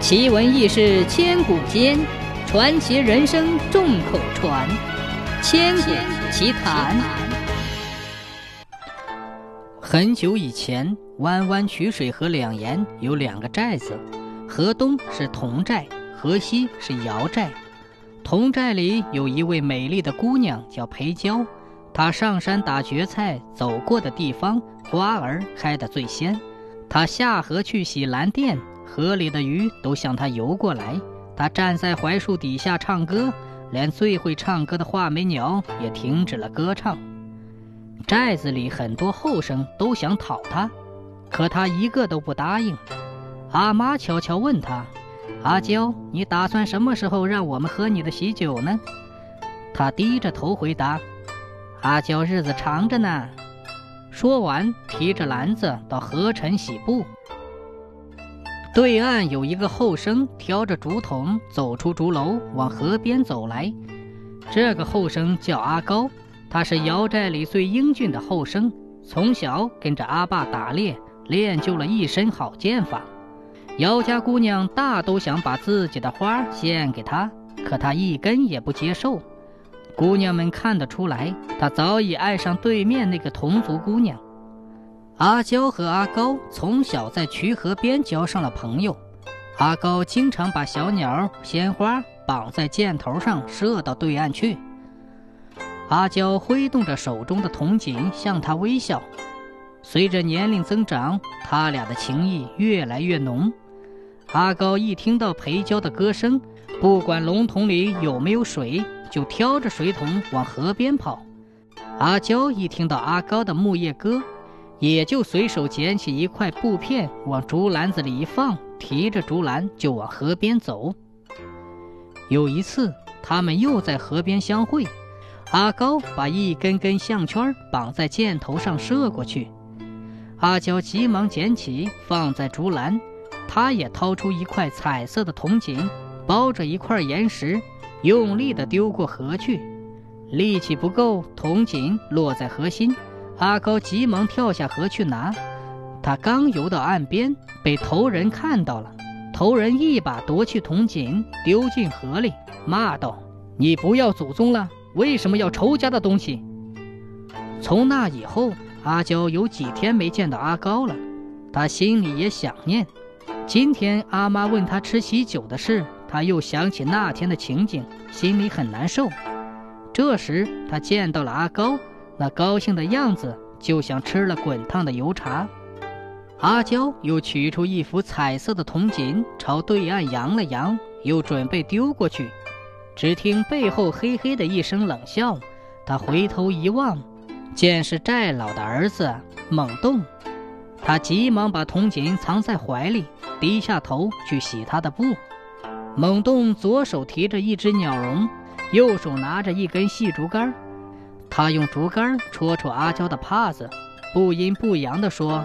奇闻异事千古间，传奇人生众口传。千古奇谈。很久以前，弯弯曲水河两沿有两个寨子，河东是佟寨，河西是姚寨。佟寨里有一位美丽的姑娘，叫裴娇。她上山打蕨菜，走过的地方花儿开得最鲜。她下河去洗蓝靛。河里的鱼都向他游过来，他站在槐树底下唱歌，连最会唱歌的画眉鸟也停止了歌唱。寨子里很多后生都想讨他，可他一个都不答应。阿妈悄悄问他：“阿娇，你打算什么时候让我们喝你的喜酒呢？”他低着头回答：“阿娇日子长着呢。”说完，提着篮子到河城洗布。对岸有一个后生挑着竹筒走出竹楼，往河边走来。这个后生叫阿高，他是瑶寨里最英俊的后生，从小跟着阿爸打猎，练就了一身好剑法。姚家姑娘大都想把自己的花献给他，可他一根也不接受。姑娘们看得出来，他早已爱上对面那个同族姑娘。阿娇和阿高从小在渠河边交上了朋友。阿高经常把小鸟、鲜花绑在箭头上射到对岸去。阿娇挥动着手中的铜锦向他微笑。随着年龄增长，他俩的情谊越来越浓。阿高一听到裴娇的歌声，不管龙桶里有没有水，就挑着水桶往河边跑。阿娇一听到阿高的木叶歌，也就随手捡起一块布片，往竹篮子里一放，提着竹篮就往河边走。有一次，他们又在河边相会，阿高把一根根项圈绑在箭头上射过去，阿娇急忙捡起放在竹篮，他也掏出一块彩色的铜锦，包着一块岩石，用力地丢过河去，力气不够，铜锦落在河心。阿高急忙跳下河去拿，他刚游到岸边，被头人看到了。头人一把夺去铜锦，丢进河里，骂道：“你不要祖宗了，为什么要仇家的东西？”从那以后，阿娇有几天没见到阿高了，他心里也想念。今天阿妈问他吃喜酒的事，他又想起那天的情景，心里很难受。这时，他见到了阿高。那高兴的样子，就像吃了滚烫的油茶。阿娇又取出一幅彩色的铜锦，朝对岸扬了扬，又准备丢过去。只听背后嘿嘿的一声冷笑，他回头一望，见是寨老的儿子猛动。他急忙把铜锦藏在怀里，低下头去洗他的布。猛动左手提着一只鸟笼，右手拿着一根细竹竿。他用竹竿戳戳阿娇的帕子，不阴不阳地说：“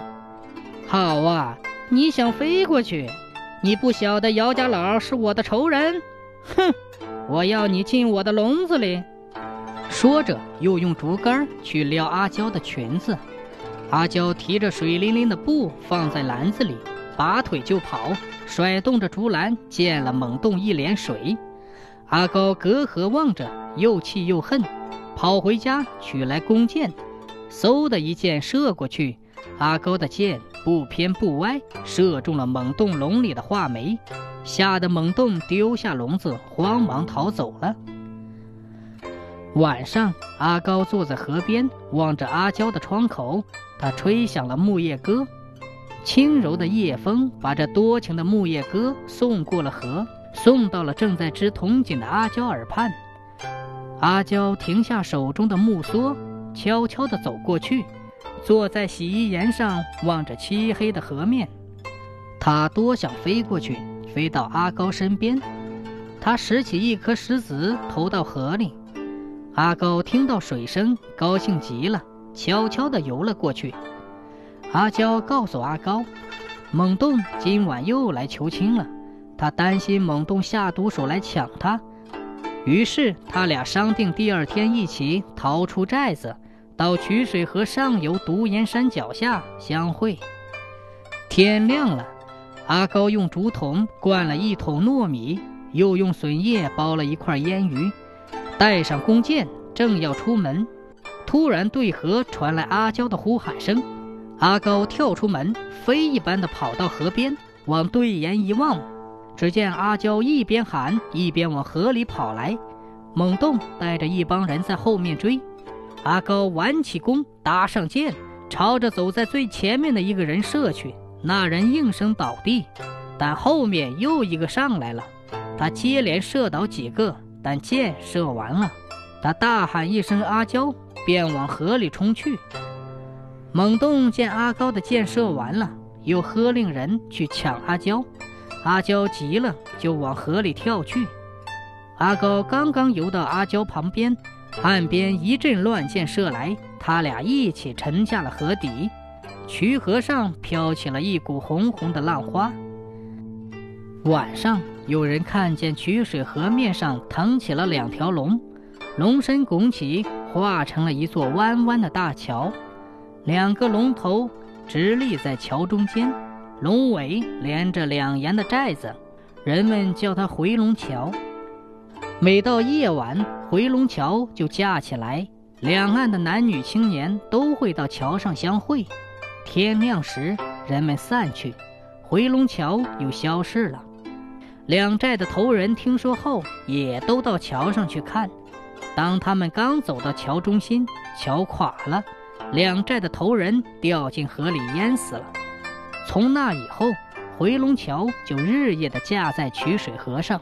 好啊，你想飞过去？你不晓得姚家老是我的仇人？哼，我要你进我的笼子里。”说着，又用竹竿去撩阿娇的裙子。阿娇提着水灵灵的布放在篮子里，拔腿就跑，甩动着竹篮溅了猛动一脸水。阿高隔河望着，又气又恨。跑回家取来弓箭，嗖的一箭射过去，阿高的箭不偏不歪，射中了猛洞笼里的画眉，吓得猛洞丢下笼子，慌忙逃走了。晚上，阿高坐在河边，望着阿娇的窗口，他吹响了木叶歌，轻柔的夜风把这多情的木叶歌送过了河，送到了正在织铜锦的阿娇耳畔。阿娇停下手中的木梭，悄悄地走过去，坐在洗衣岩上，望着漆黑的河面。她多想飞过去，飞到阿高身边。她拾起一颗石子，投到河里。阿高听到水声，高兴极了，悄悄地游了过去。阿娇告诉阿高，猛洞今晚又来求亲了，他担心猛洞下毒手来抢他。于是他俩商定第二天一起逃出寨子，到曲水河上游独岩山脚下相会。天亮了，阿高用竹筒灌了一桶糯米，又用笋叶包了一块腌鱼，带上弓箭，正要出门，突然对河传来阿娇的呼喊声。阿高跳出门，飞一般的跑到河边，往对岩一望，只见阿娇一边喊一边往河里跑来，猛洞带着一帮人在后面追。阿高挽起弓，搭上箭，朝着走在最前面的一个人射去，那人应声倒地，但后面又一个上来了，他接连射倒几个，但箭射完了，他大喊一声“阿娇”，便往河里冲去。猛洞见阿高的箭射完了，又喝令人去抢阿娇。阿娇急了，就往河里跳去。阿高刚刚游到阿娇旁边，岸边一阵乱箭射来，他俩一起沉下了河底。渠河上飘起了一股红红的浪花。晚上，有人看见渠水河面上腾起了两条龙，龙身拱起，化成了一座弯弯的大桥。两个龙头直立在桥中间，龙尾连着两沿的寨子，人们叫它回龙桥。每到夜晚，回龙桥就架起来，两岸的男女青年都会到桥上相会。天亮时，人们散去，回龙桥又消失了。两寨的头人听说后，也都到桥上去看。当他们刚走到桥中心，桥垮了。两寨的头人掉进河里淹死了。从那以后，回龙桥就日夜的架在取水河上。